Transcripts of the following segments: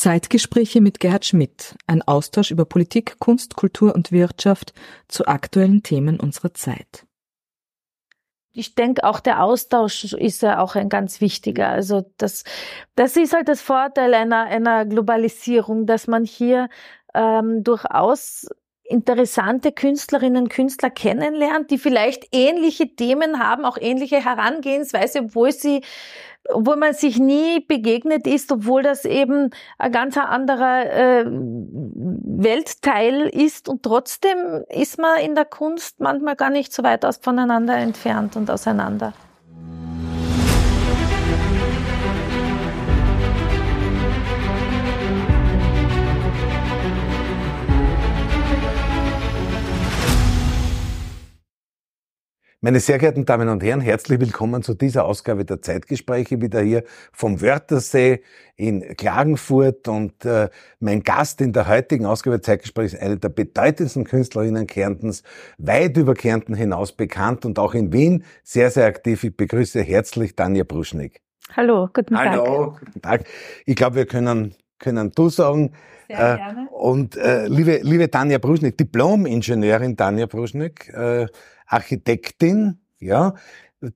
Zeitgespräche mit Gerhard Schmidt, ein Austausch über Politik, Kunst, Kultur und Wirtschaft zu aktuellen Themen unserer Zeit. Ich denke, auch der Austausch ist ja auch ein ganz wichtiger. Also das, das ist halt das Vorteil einer, einer Globalisierung, dass man hier ähm, durchaus interessante Künstlerinnen und Künstler kennenlernt, die vielleicht ähnliche Themen haben, auch ähnliche Herangehensweise, obwohl sie obwohl man sich nie begegnet ist, obwohl das eben ein ganz anderer äh, Weltteil ist und trotzdem ist man in der Kunst manchmal gar nicht so weit voneinander entfernt und auseinander. Meine sehr geehrten Damen und Herren, herzlich willkommen zu dieser Ausgabe der Zeitgespräche, wieder hier vom Wörthersee in Klagenfurt. Und äh, mein Gast in der heutigen Ausgabe der Zeitgespräche ist eine der bedeutendsten Künstlerinnen Kärntens, weit über Kärnten hinaus bekannt und auch in Wien sehr, sehr aktiv. Ich begrüße herzlich Tanja Bruschnik. Hallo, guten Tag. Hallo, guten Tag. Ich glaube, wir können, können du sagen. Sehr äh, gerne. Und äh, liebe, liebe Tanja Bruschnik, Diplom-Ingenieurin Tanja Bruschnik, äh, Architektin, ja,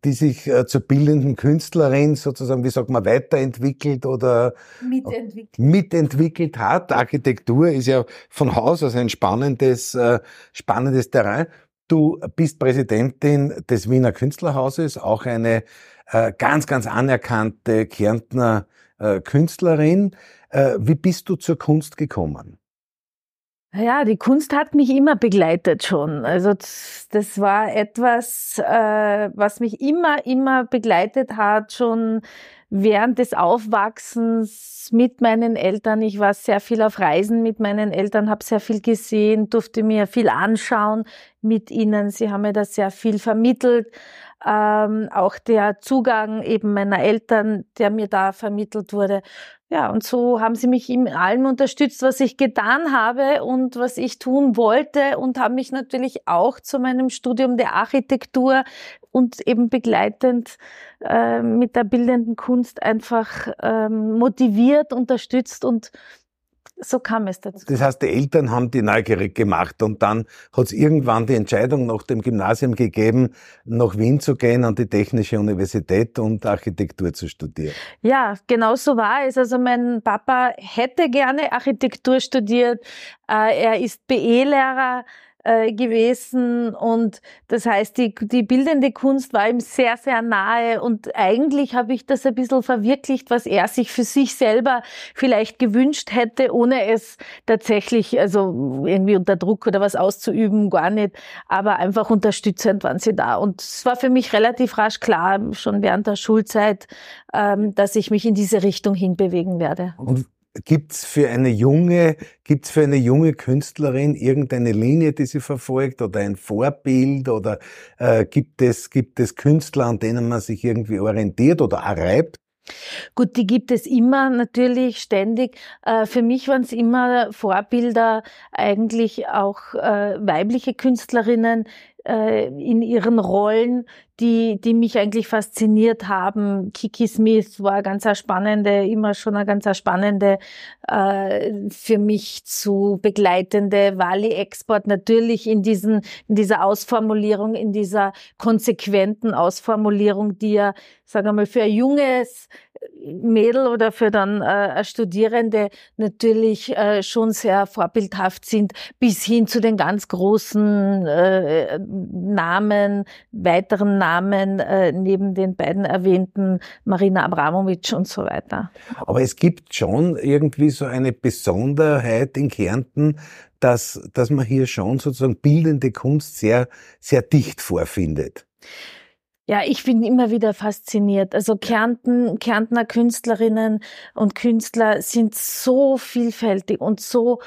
die sich äh, zur bildenden Künstlerin sozusagen, wie sagt man, weiterentwickelt oder mitentwickelt, mitentwickelt hat. Architektur ist ja von Haus aus ein spannendes, äh, spannendes Terrain. Du bist Präsidentin des Wiener Künstlerhauses, auch eine äh, ganz, ganz anerkannte Kärntner äh, Künstlerin. Äh, wie bist du zur Kunst gekommen? Ja, die Kunst hat mich immer begleitet schon. Also das war etwas, äh, was mich immer, immer begleitet hat, schon während des Aufwachsens mit meinen Eltern. Ich war sehr viel auf Reisen mit meinen Eltern, habe sehr viel gesehen, durfte mir viel anschauen mit ihnen. Sie haben mir das sehr viel vermittelt. Ähm, auch der Zugang eben meiner Eltern, der mir da vermittelt wurde. Ja, und so haben sie mich in allem unterstützt, was ich getan habe und was ich tun wollte und haben mich natürlich auch zu meinem Studium der Architektur und eben begleitend äh, mit der bildenden Kunst einfach ähm, motiviert, unterstützt und so kam es dazu. Das heißt, die Eltern haben die neugierig gemacht und dann hat es irgendwann die Entscheidung nach dem Gymnasium gegeben, nach Wien zu gehen an die Technische Universität und Architektur zu studieren. Ja, genau so war es. Also mein Papa hätte gerne Architektur studiert. Äh, er ist BE-Lehrer äh, gewesen. Und das heißt, die, die bildende Kunst war ihm sehr, sehr nahe. Und eigentlich habe ich das ein bisschen verwirklicht, was er sich für sich selber vielleicht gewünscht hätte, ohne es tatsächlich, also irgendwie unter Druck oder was auszuüben, gar nicht, aber einfach unterstützend waren sie da. Und es war für mich relativ rasch klar, schon während der Schulzeit, ähm, dass ich mich in diese Richtung hinbewegen werde. Und Gibt's für eine junge, gibt's für eine junge Künstlerin irgendeine Linie, die sie verfolgt oder ein Vorbild oder äh, gibt es gibt es Künstler, an denen man sich irgendwie orientiert oder erreibt? Gut, die gibt es immer natürlich ständig. Äh, für mich waren es immer Vorbilder, eigentlich auch äh, weibliche Künstlerinnen, äh, in ihren Rollen, die, die mich eigentlich fasziniert haben. Kiki Smith war ganz spannende, immer schon eine ganz spannende, äh, für mich zu begleitende Wally Export natürlich in diesen, in dieser Ausformulierung, in dieser konsequenten Ausformulierung, die ja, sagen wir mal, für ein junges Mädel oder für dann äh, Studierende natürlich äh, schon sehr vorbildhaft sind, bis hin zu den ganz großen äh, Namen, weiteren Namen äh, neben den beiden erwähnten Marina Abramovic und so weiter. Aber es gibt schon irgendwie so eine Besonderheit in Kärnten, dass, dass man hier schon sozusagen bildende Kunst sehr, sehr dicht vorfindet. Ja, ich bin immer wieder fasziniert. Also Kärnten, Kärntner Künstlerinnen und Künstler sind so vielfältig und so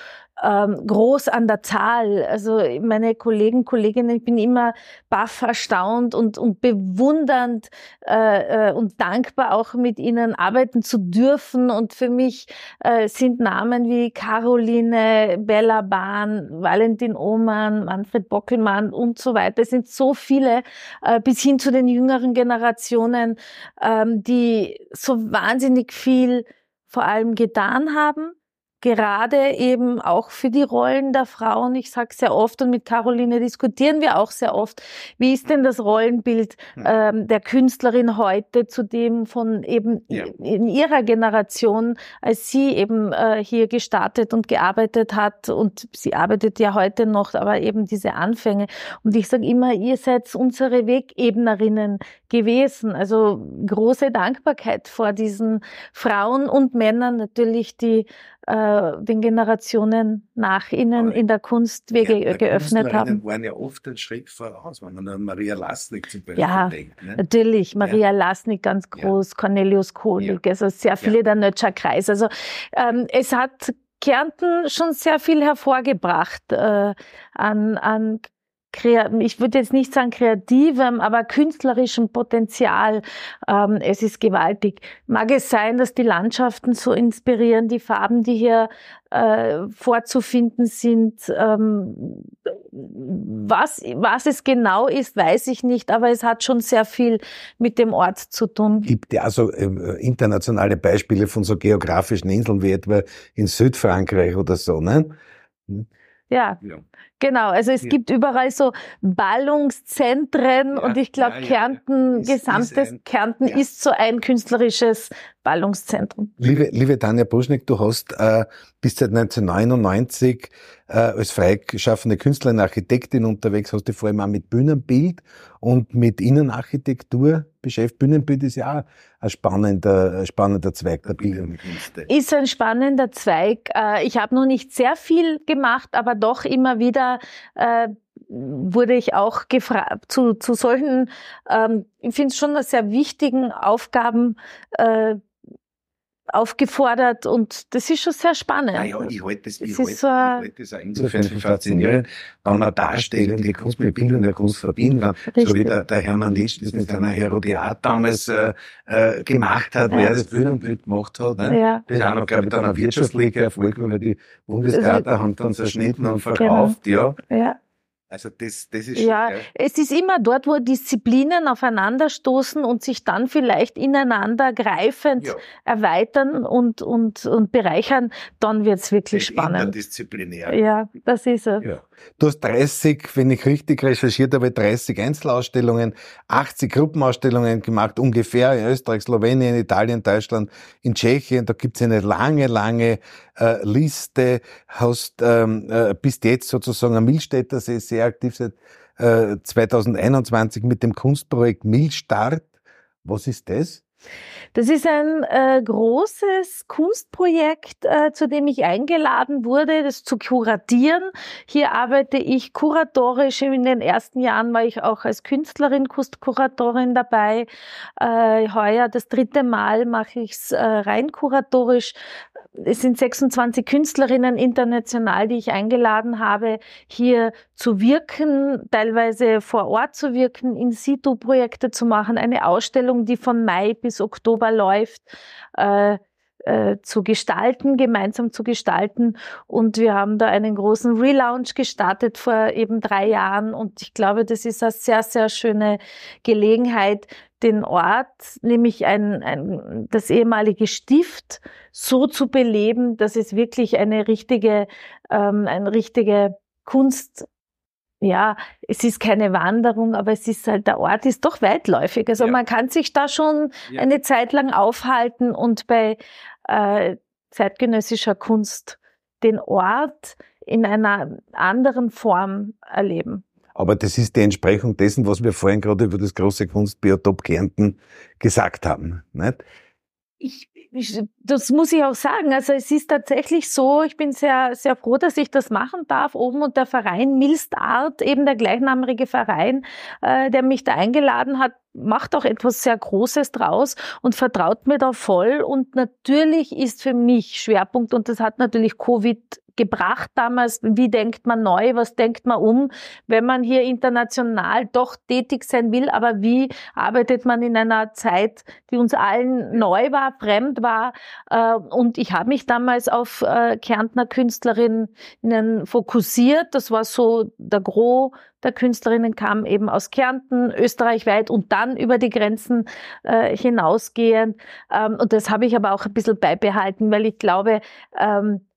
ähm, groß an der Zahl. Also meine Kollegen, Kolleginnen, ich bin immer baff erstaunt und, und bewundernd äh, äh, und dankbar auch mit ihnen arbeiten zu dürfen. Und für mich äh, sind Namen wie Caroline, Bella Bahn, Valentin Ohmann, Manfred Bockelmann und so weiter. Es sind so viele äh, bis hin zu den jüngeren Generationen, ähm, die so wahnsinnig viel vor allem getan haben gerade eben auch für die Rollen der Frauen. Ich sage sehr oft und mit Caroline diskutieren wir auch sehr oft, wie ist denn das Rollenbild hm. ähm, der Künstlerin heute zu dem von eben ja. in ihrer Generation, als sie eben äh, hier gestartet und gearbeitet hat und sie arbeitet ja heute noch, aber eben diese Anfänge. Und ich sage immer, ihr seid unsere Wegebnerinnen gewesen. Also große Dankbarkeit vor diesen Frauen und Männern natürlich, die äh, den Generationen nach ihnen in der Kunst Wege ja, geöffnet haben. waren ja oft ein Schritt voraus, wenn man an Maria Lasnik zum Beispiel ja, denkt. Ne? Natürlich, Maria ja. Lasnik ganz groß, ja. Cornelius Konig, also sehr viele der Nötscher Kreis. Also ähm, es hat Kärnten schon sehr viel hervorgebracht äh, an, an ich würde jetzt nicht sagen kreativem, aber künstlerischem Potenzial. Ähm, es ist gewaltig. Mag es sein, dass die Landschaften so inspirieren, die Farben, die hier äh, vorzufinden sind. Ähm, was, was es genau ist, weiß ich nicht, aber es hat schon sehr viel mit dem Ort zu tun. Gibt ja also äh, internationale Beispiele von so geografischen Inseln wie etwa in Südfrankreich oder so, ne? Ja, ja, genau. Also es ja. gibt überall so Ballungszentren ja, und ich glaube, Kärnten, ist, gesamtes ist ein, Kärnten ist so ein künstlerisches Ballungszentrum. Liebe, liebe Tanja Buschnick, du hast äh, bis seit 1999 äh, als freigeschaffene Künstlerin, Architektin unterwegs, hast du vor allem auch mit Bühnenbild und mit Innenarchitektur beschäftigt. Bühnenbild ist ja auch ein spannender, spannender Zweig der Bildungskünste. Ist ein spannender Zweig. Äh, ich habe noch nicht sehr viel gemacht, aber doch immer wieder äh, wurde ich auch gefragt zu, zu solchen, ähm, ich finde es schon sehr wichtigen Aufgaben äh, aufgefordert und das ist schon sehr spannend. Naja, ich halte das, ich halte, so ich halte das auch insofern für faszinierend, wenn man darstellende Kunst mit bildender Kunst verbinden kann, so wie der, der Hermann Lisch das mit seiner Herodiat damals äh, äh, gemacht hat, ja. wer das Bühnenbild gemacht hat. Ne? Ja. Das ist auch noch, glaube ich, dann ein wirtschaftlicher Erfolg, weil die Bundestheater haben dann zerschnitten und verkauft, genau. ja. ja. Also das, das ist ja, ja, es ist immer dort, wo Disziplinen aufeinanderstoßen und sich dann vielleicht ineinander greifend ja. erweitern und, und, und bereichern, dann wird's wirklich das spannend. Interdisziplinär. Ja, das ist es. Ja. Du hast 30, wenn ich richtig recherchiert habe, 30 Einzelausstellungen, 80 Gruppenausstellungen gemacht, ungefähr in Österreich, Slowenien, Italien, Deutschland, in Tschechien. Da gibt's eine lange, lange äh, Liste. Hast ähm, äh, bis jetzt sozusagen am Milstädter See sehr aktiv seit äh, 2021 mit dem Kunstprojekt Milstart. Was ist das? Das ist ein äh, großes Kunstprojekt, äh, zu dem ich eingeladen wurde, das zu kuratieren. Hier arbeite ich kuratorisch. In den ersten Jahren war ich auch als Künstlerin, Kunstkuratorin dabei. Äh, heuer das dritte Mal mache ich es äh, rein kuratorisch es sind 26 Künstlerinnen international, die ich eingeladen habe, hier zu wirken, teilweise vor Ort zu wirken, in situ Projekte zu machen, eine Ausstellung, die von Mai bis Oktober läuft. Äh, äh, zu gestalten, gemeinsam zu gestalten. Und wir haben da einen großen Relaunch gestartet vor eben drei Jahren. Und ich glaube, das ist eine sehr, sehr schöne Gelegenheit, den Ort, nämlich ein, ein, das ehemalige Stift, so zu beleben, dass es wirklich eine richtige, ähm, eine richtige Kunst ja, es ist keine Wanderung, aber es ist halt, der Ort ist doch weitläufig. Also ja. man kann sich da schon ja. eine Zeit lang aufhalten und bei äh, zeitgenössischer Kunst den Ort in einer anderen Form erleben. Aber das ist die Entsprechung dessen, was wir vorhin gerade über das große Kunstbiotop Kärnten gesagt haben. Nicht? Ich, ich, das muss ich auch sagen. Also es ist tatsächlich so, ich bin sehr, sehr froh, dass ich das machen darf. Oben und der Verein Milst Art, eben der gleichnamige Verein, äh, der mich da eingeladen hat, macht auch etwas sehr Großes draus und vertraut mir da voll. Und natürlich ist für mich Schwerpunkt, und das hat natürlich Covid gebracht damals? Wie denkt man neu? Was denkt man um, wenn man hier international doch tätig sein will? Aber wie arbeitet man in einer Zeit, die uns allen neu war, fremd war? Äh, und ich habe mich damals auf äh, Kärntner Künstlerinnen fokussiert. Das war so der Gros der Künstlerinnen kam eben aus Kärnten, österreichweit und dann über die Grenzen äh, hinausgehend. Ähm, und das habe ich aber auch ein bisschen beibehalten, weil ich glaube, ähm,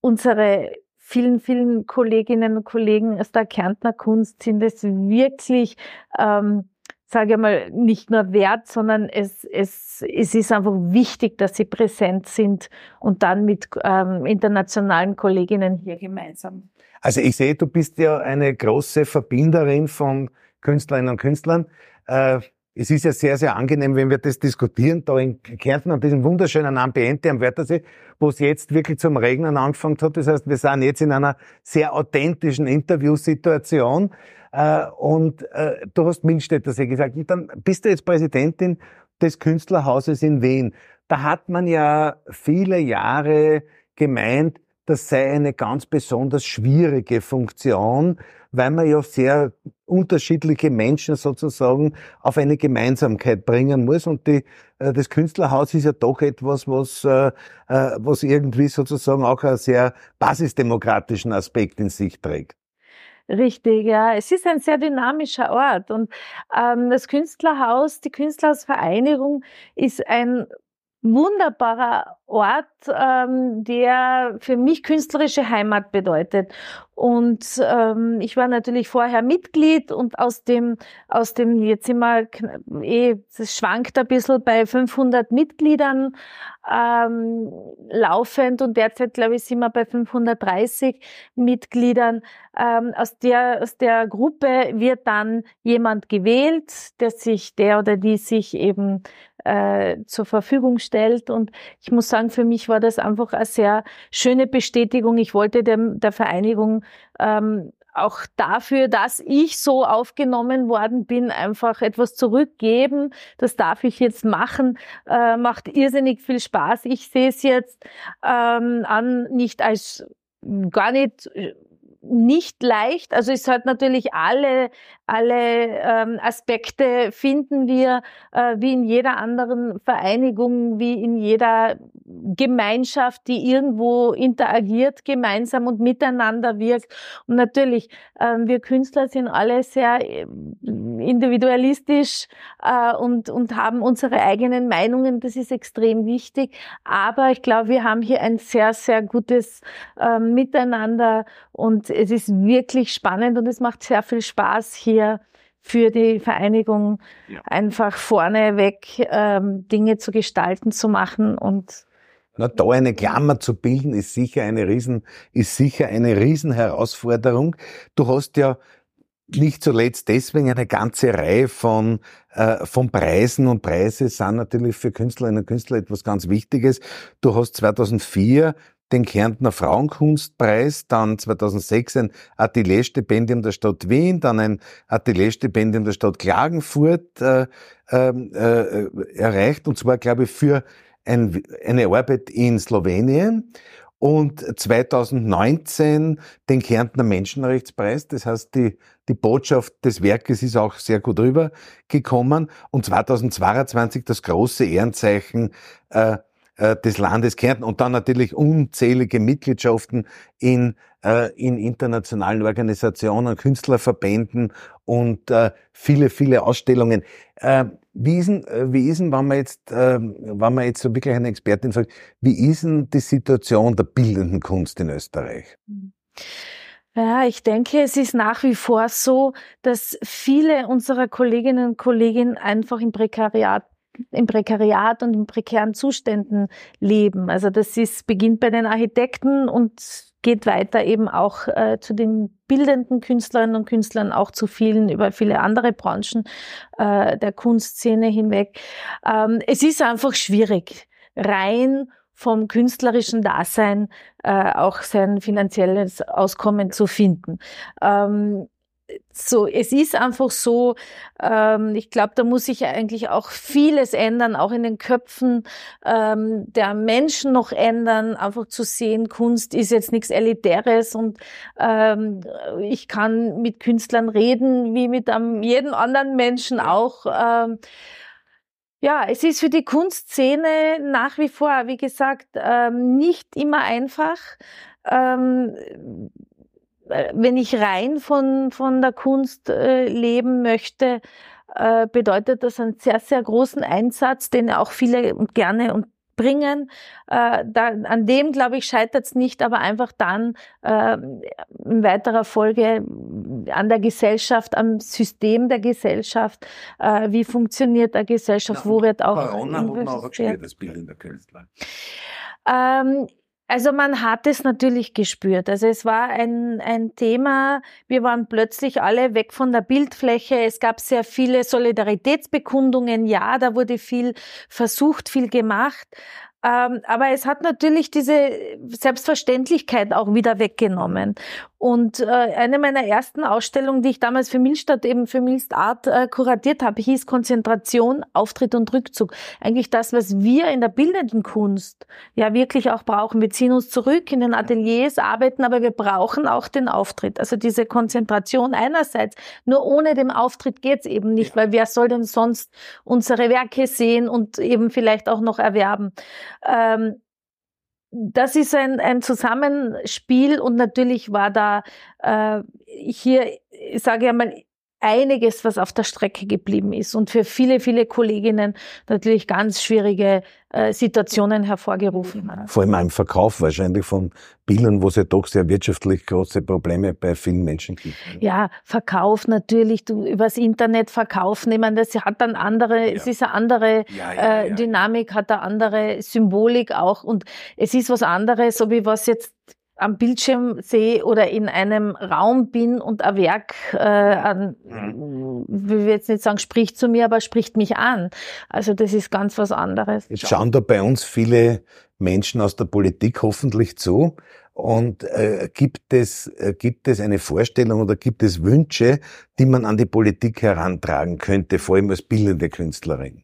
unsere vielen, vielen Kolleginnen und Kollegen aus der Kärntner Kunst sind es wirklich, ähm, sage ich mal, nicht nur wert, sondern es, es, es ist einfach wichtig, dass sie präsent sind und dann mit ähm, internationalen Kolleginnen hier gemeinsam. Also ich sehe, du bist ja eine große Verbinderin von Künstlerinnen und Künstlern. Äh, es ist ja sehr, sehr angenehm, wenn wir das diskutieren, da in Kärnten an diesem wunderschönen Ambiente am Wörthersee, wo es jetzt wirklich zum Regnen angefangen hat. Das heißt, wir sind jetzt in einer sehr authentischen Interviewsituation. Äh, und äh, du hast Milstädter See gesagt. Und dann bist du jetzt Präsidentin des Künstlerhauses in Wien. Da hat man ja viele Jahre gemeint, das sei eine ganz besonders schwierige Funktion, weil man ja sehr unterschiedliche Menschen sozusagen auf eine Gemeinsamkeit bringen muss. Und die, äh, das Künstlerhaus ist ja doch etwas, was, was irgendwie sozusagen auch einen sehr basisdemokratischen Aspekt in sich trägt. Richtig, ja. Es ist ein sehr dynamischer Ort und ähm, das Künstlerhaus, die Künstlerhausvereinigung ist ein wunderbarer Ort, ähm, der für mich künstlerische Heimat bedeutet. Und ähm, ich war natürlich vorher Mitglied und aus dem, aus dem, jetzt immer eh, das schwankt ein bisschen bei 500 Mitgliedern ähm, laufend und derzeit, glaube ich, sind wir bei 530 Mitgliedern. Ähm, aus, der, aus der Gruppe wird dann jemand gewählt, der sich, der oder die sich eben äh, zur Verfügung stellt. Und ich muss sagen, für mich war das einfach eine sehr schöne Bestätigung. Ich wollte dem, der Vereinigung ähm, auch dafür, dass ich so aufgenommen worden bin, einfach etwas zurückgeben. Das darf ich jetzt machen. Äh, macht irrsinnig viel Spaß. Ich sehe es jetzt ähm, an, nicht als gar nicht nicht leicht. Also es hat natürlich alle, alle ähm, Aspekte finden wir äh, wie in jeder anderen Vereinigung, wie in jeder Gemeinschaft, die irgendwo interagiert, gemeinsam und miteinander wirkt. Und natürlich, äh, wir Künstler sind alle sehr äh, individualistisch äh, und, und haben unsere eigenen Meinungen. Das ist extrem wichtig. Aber ich glaube, wir haben hier ein sehr, sehr gutes äh, Miteinander und es ist wirklich spannend und es macht sehr viel Spaß hier für die Vereinigung ja. einfach vorneweg ähm, Dinge zu gestalten, zu machen und na, da eine Klammer zu bilden, ist sicher eine Riesen, ist sicher eine Riesenherausforderung. Du hast ja nicht zuletzt deswegen eine ganze Reihe von, äh, von Preisen und Preise sind natürlich für Künstlerinnen und Künstler etwas ganz Wichtiges. Du hast 2004 den Kärntner Frauenkunstpreis, dann 2006 ein Atelierstipendium der Stadt Wien, dann ein Atelierstipendium der Stadt Klagenfurt äh, ähm, äh, erreicht, und zwar, glaube ich, für ein, eine Arbeit in Slowenien und 2019 den Kärntner Menschenrechtspreis. Das heißt, die, die Botschaft des Werkes ist auch sehr gut rübergekommen. Und 2022 das große Ehrenzeichen äh, äh, des Landes Kärnten und dann natürlich unzählige Mitgliedschaften in, äh, in internationalen Organisationen, Künstlerverbänden und äh, viele, viele Ausstellungen. Äh, wie ist denn, äh, wie ist denn, wenn man jetzt, äh, wenn man jetzt so wirklich eine Expertin sagt, wie ist denn die Situation der bildenden Kunst in Österreich? Ja, ich denke, es ist nach wie vor so, dass viele unserer Kolleginnen und Kollegen einfach im Prekariat im Prekariat und in prekären Zuständen leben. Also das ist, beginnt bei den Architekten und geht weiter eben auch äh, zu den bildenden Künstlerinnen und Künstlern, auch zu vielen über viele andere Branchen äh, der Kunstszene hinweg. Ähm, es ist einfach schwierig, rein vom künstlerischen Dasein äh, auch sein finanzielles Auskommen zu finden. Ähm, so, es ist einfach so, ähm, ich glaube, da muss sich eigentlich auch vieles ändern, auch in den Köpfen ähm, der Menschen noch ändern, einfach zu sehen, Kunst ist jetzt nichts Elitäres und ähm, ich kann mit Künstlern reden, wie mit einem, jedem anderen Menschen auch. Ähm, ja, es ist für die Kunstszene nach wie vor, wie gesagt, ähm, nicht immer einfach. Ähm, äh, wenn ich rein von, von der Kunst äh, leben möchte, äh, bedeutet das einen sehr, sehr großen Einsatz, den auch viele gerne und bringen. Äh, da, an dem, glaube ich, scheitert es nicht, aber einfach dann äh, in weiterer Folge an der Gesellschaft, am System der Gesellschaft. Äh, wie funktioniert der Gesellschaft? Na, wo wird auch. Corona hat man auch gespürt, das Bild in der Künstler. Ähm, also man hat es natürlich gespürt. Also es war ein, ein Thema, wir waren plötzlich alle weg von der Bildfläche. Es gab sehr viele Solidaritätsbekundungen. Ja, da wurde viel versucht, viel gemacht. Ähm, aber es hat natürlich diese Selbstverständlichkeit auch wieder weggenommen. Und äh, eine meiner ersten Ausstellungen, die ich damals für Milstadt eben für Milst Art äh, kuratiert habe, hieß Konzentration, Auftritt und Rückzug. Eigentlich das, was wir in der bildenden Kunst ja wirklich auch brauchen. Wir ziehen uns zurück in den Ateliers, arbeiten, aber wir brauchen auch den Auftritt. Also diese Konzentration einerseits. Nur ohne den Auftritt geht's eben nicht, weil wer soll denn sonst unsere Werke sehen und eben vielleicht auch noch erwerben? Ähm, das ist ein, ein Zusammenspiel und natürlich war da äh, hier, ich sage ja mal, einiges, was auf der Strecke geblieben ist und für viele, viele Kolleginnen natürlich ganz schwierige äh, Situationen hervorgerufen hat. Vor allem im Verkauf wahrscheinlich von Bildern, wo es ja doch sehr wirtschaftlich große Probleme bei vielen Menschen gibt. Ja, Verkauf natürlich, du übers Internet verkaufen, ich meine, das hat dann andere, ja. es ist eine andere ja, ja, äh, Dynamik, hat eine andere Symbolik auch und es ist was anderes, ob ich was jetzt am Bildschirm sehe oder in einem Raum bin und ein Werk, äh, an, mhm. will jetzt nicht sagen, spricht zu mir, aber spricht mich an. Also das ist ganz was anderes. Jetzt schauen da bei uns viele Menschen aus der Politik hoffentlich zu. Und äh, gibt es äh, gibt es eine Vorstellung oder gibt es Wünsche, die man an die Politik herantragen könnte, vor allem als bildende Künstlerin?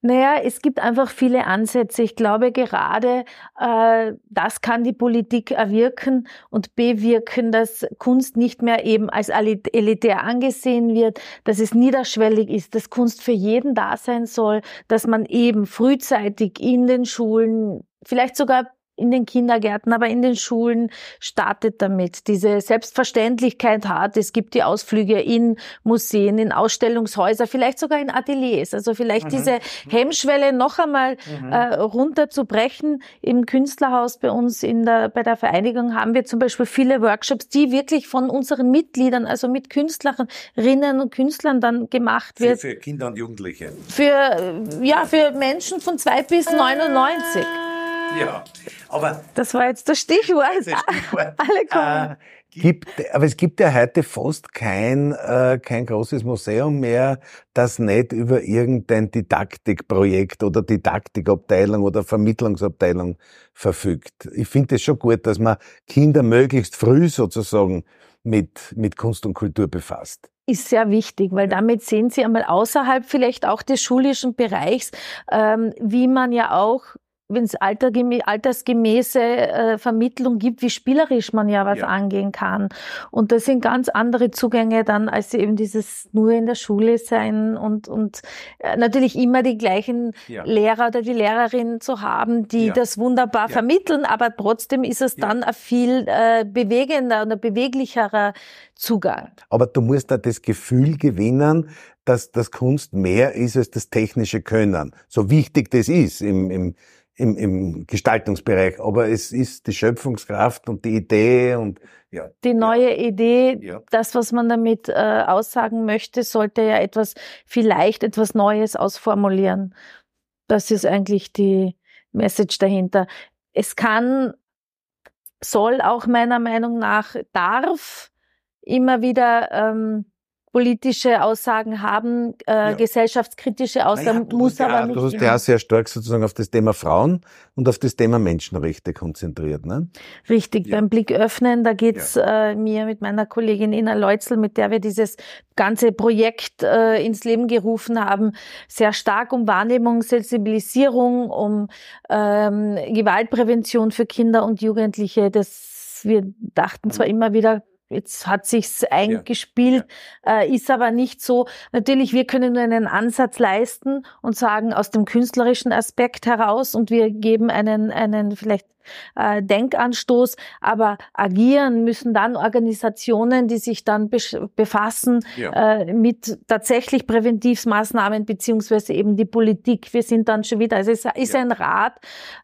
Naja, es gibt einfach viele Ansätze. Ich glaube gerade, äh, das kann die Politik erwirken und bewirken, dass Kunst nicht mehr eben als elitär angesehen wird, dass es niederschwellig ist, dass Kunst für jeden da sein soll, dass man eben frühzeitig in den Schulen, vielleicht sogar in den Kindergärten, aber in den Schulen startet damit. Diese Selbstverständlichkeit hat. Es gibt die Ausflüge in Museen, in Ausstellungshäuser, vielleicht sogar in Ateliers. Also vielleicht mhm. diese Hemmschwelle noch einmal mhm. äh, runterzubrechen. Im Künstlerhaus bei uns in der, bei der Vereinigung haben wir zum Beispiel viele Workshops, die wirklich von unseren Mitgliedern, also mit Künstlerinnen und Künstlern dann gemacht wird. Für, für Kinder und Jugendliche. Für, ja, für Menschen von zwei bis 99. Ja, aber. Das war jetzt das Stichwort. Das Stichwort. Alle kommen. Äh, gibt, aber es gibt ja heute fast kein, äh, kein großes Museum mehr, das nicht über irgendein Didaktikprojekt oder Didaktikabteilung oder Vermittlungsabteilung verfügt. Ich finde es schon gut, dass man Kinder möglichst früh sozusagen mit, mit Kunst und Kultur befasst ist sehr wichtig, weil damit sehen Sie einmal außerhalb vielleicht auch des schulischen Bereichs, ähm, wie man ja auch wenn es altersgemäße äh, Vermittlung gibt, wie spielerisch man ja was ja. angehen kann. Und das sind ganz andere Zugänge dann, als eben dieses nur in der Schule sein und, und äh, natürlich immer die gleichen ja. Lehrer oder die Lehrerin zu haben, die ja. das wunderbar vermitteln, aber trotzdem ist es dann ein viel äh, bewegender und ein beweglicherer Zugang. Aber du musst da das Gefühl gewinnen, dass das Kunst mehr ist als das technische Können. So wichtig das ist im, im im, im Gestaltungsbereich, aber es ist die Schöpfungskraft und die Idee und ja. Die neue ja. Idee, ja. das, was man damit äh, aussagen möchte, sollte ja etwas, vielleicht etwas Neues ausformulieren. Das ist eigentlich die Message dahinter. Es kann, soll auch meiner Meinung nach, darf immer wieder ähm, politische Aussagen haben, äh, ja. gesellschaftskritische Aussagen, naja, muss aber ja, nicht. Du hast ja sehr stark sozusagen auf das Thema Frauen und auf das Thema Menschenrechte konzentriert, ne? Richtig, ja. beim Blick öffnen, da geht's äh, mir mit meiner Kollegin Ina Leutzel, mit der wir dieses ganze Projekt äh, ins Leben gerufen haben, sehr stark um Wahrnehmung, Sensibilisierung, um ähm, Gewaltprävention für Kinder und Jugendliche. Das wir dachten zwar immer wieder, jetzt hat sich's eingespielt, ja. Äh, ist aber nicht so. Natürlich, wir können nur einen Ansatz leisten und sagen aus dem künstlerischen Aspekt heraus und wir geben einen, einen vielleicht äh, Denkanstoß, aber agieren müssen dann Organisationen, die sich dann befassen ja. äh, mit tatsächlich Präventivmaßnahmen beziehungsweise eben die Politik. Wir sind dann schon wieder, also es ist ja. ein Rad,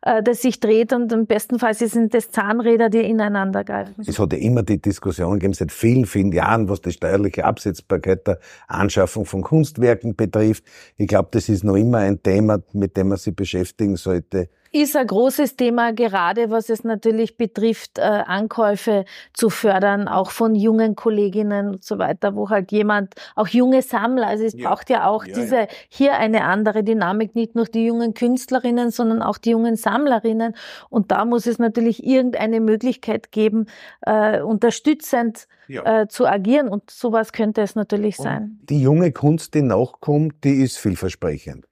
äh, das sich dreht und im besten Fall sind es Zahnräder, die ineinander greifen. Es hat ja immer die Diskussion gegeben seit vielen, vielen Jahren, was die steuerliche Absetzbarkeit der Anschaffung von Kunstwerken betrifft. Ich glaube, das ist noch immer ein Thema, mit dem man sich beschäftigen sollte ist ein großes Thema, gerade was es natürlich betrifft, äh, Ankäufe zu fördern, auch von jungen Kolleginnen und so weiter, wo halt jemand, auch junge Sammler, also es ja. braucht ja auch ja, diese, ja. hier eine andere Dynamik, nicht nur die jungen Künstlerinnen, sondern auch die jungen Sammlerinnen. Und da muss es natürlich irgendeine Möglichkeit geben, äh, unterstützend äh, zu agieren. Und sowas könnte es natürlich sein. die junge Kunst, die nachkommt, die ist vielversprechend.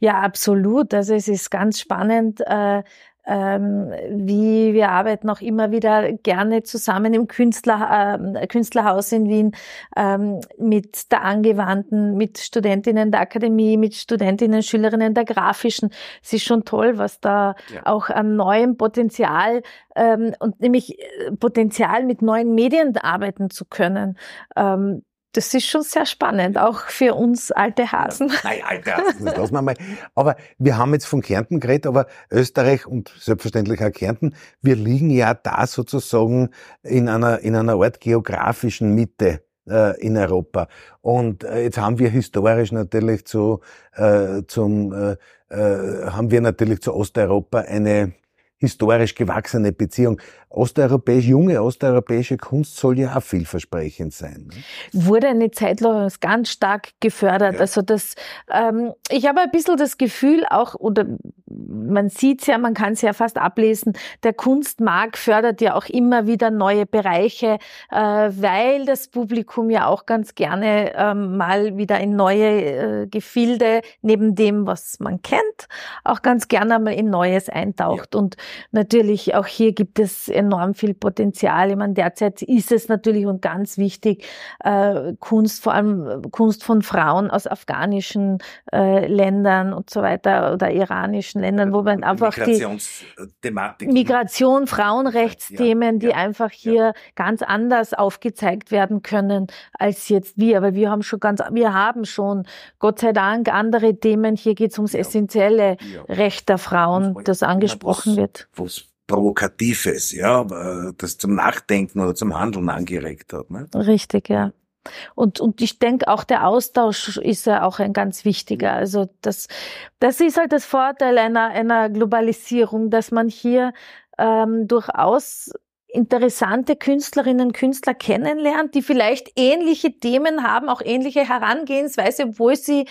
Ja, absolut. Also es ist ganz spannend, äh, ähm, wie wir arbeiten auch immer wieder gerne zusammen im Künstler, äh, Künstlerhaus in Wien ähm, mit der Angewandten, mit Studentinnen der Akademie, mit Studentinnen, Schülerinnen der Grafischen. Es ist schon toll, was da ja. auch an neuem Potenzial ähm, und nämlich äh, Potenzial mit neuen Medien arbeiten zu können. Ähm, das ist schon sehr spannend, auch für uns alte Hasen. Nein, alte Hasen, das lassen wir mal. Aber wir haben jetzt von Kärnten geredet, aber Österreich und selbstverständlich auch Kärnten, wir liegen ja da sozusagen in einer, in einer Art geografischen Mitte äh, in Europa. Und äh, jetzt haben wir historisch natürlich zu, äh, zum, äh, äh, haben wir natürlich zu Osteuropa eine, historisch gewachsene Beziehung. Osteuropäisch, junge osteuropäische Kunst soll ja auch vielversprechend sein. Ne? Wurde eine Zeit lang ganz stark gefördert. Ja. Also das, ähm, ich habe ein bisschen das Gefühl auch, oder man sieht's ja, man kann es ja fast ablesen, der Kunstmarkt fördert ja auch immer wieder neue Bereiche, äh, weil das Publikum ja auch ganz gerne ähm, mal wieder in neue äh, Gefilde, neben dem, was man kennt, auch ganz gerne mal in Neues eintaucht. Ja. Und natürlich auch hier gibt es enorm viel Potenzial. Ich meine, derzeit ist es natürlich und ganz wichtig, äh, Kunst, vor allem Kunst von Frauen aus afghanischen äh, Ländern und so weiter oder iranischen Ländern, wo man einfach die Migration, Frauenrechtsthemen, die ja, einfach hier ja. ganz anders aufgezeigt werden können als jetzt wir. Aber wir haben schon ganz, wir haben schon Gott sei Dank andere Themen. Hier geht es ums essentielle Recht der Frauen, das angesprochen wird was Provokatives, ja, das zum Nachdenken oder zum Handeln angeregt hat. Ne? Richtig, ja. Und, und ich denke auch der Austausch ist ja auch ein ganz wichtiger. Also das, das ist halt das Vorteil einer, einer Globalisierung, dass man hier ähm, durchaus interessante Künstlerinnen und Künstler kennenlernt, die vielleicht ähnliche Themen haben, auch ähnliche Herangehensweise, obwohl sie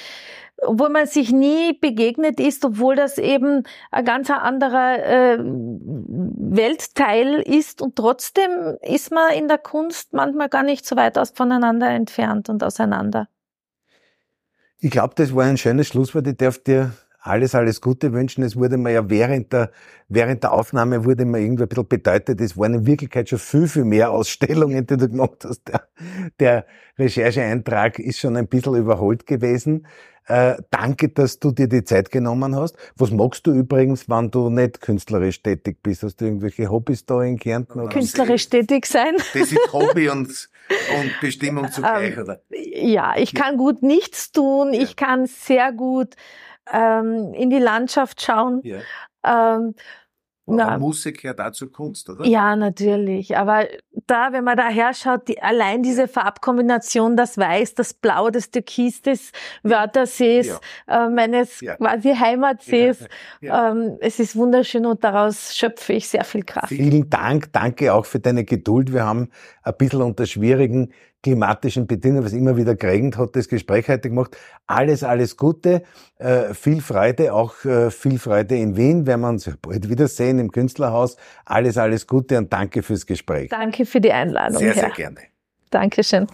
obwohl man sich nie begegnet ist, obwohl das eben ein ganz anderer äh, Weltteil ist und trotzdem ist man in der Kunst manchmal gar nicht so weit aus voneinander entfernt und auseinander. Ich glaube, das war ein schönes Schlusswort. Ich darf dir alles, alles Gute wünschen. Es wurde mir ja während der, während der Aufnahme wurde mir irgendwie ein bisschen bedeutet, es waren in Wirklichkeit schon viel, viel mehr Ausstellungen, die du gemacht hast. Der, der Rechercheeintrag ist schon ein bisschen überholt gewesen. Äh, danke, dass du dir die Zeit genommen hast. Was magst du übrigens, wenn du nicht künstlerisch tätig bist? Hast du irgendwelche Hobbys da in Kärnten? Oder? Künstlerisch tätig sein? Das ist Hobby und, und Bestimmung zugleich, ähm, oder? Ja, ich kann gut nichts tun. Ja. Ich kann sehr gut ähm, in die Landschaft schauen. Ja. Ähm, na, Musik ja dazu Kunst, oder? Ja, natürlich. Aber da, wenn man da herschaut, die, allein diese Farbkombination, das Weiß, das Blau, das Türkis des Wörtersees, ja. äh, meines ja. quasi Heimatsees, ja. ähm, es ist wunderschön und daraus schöpfe ich sehr viel Kraft. Vielen Dank. Danke auch für deine Geduld. Wir haben ein bisschen unter schwierigen klimatischen Bedingungen, was immer wieder kriegend hat das Gespräch heute gemacht. Alles, alles Gute, äh, viel Freude, auch äh, viel Freude in Wien. Werden wir uns bald wiedersehen im Künstlerhaus. Alles, alles Gute und danke fürs Gespräch. Danke für die Einladung. Sehr, sehr gerne. Dankeschön.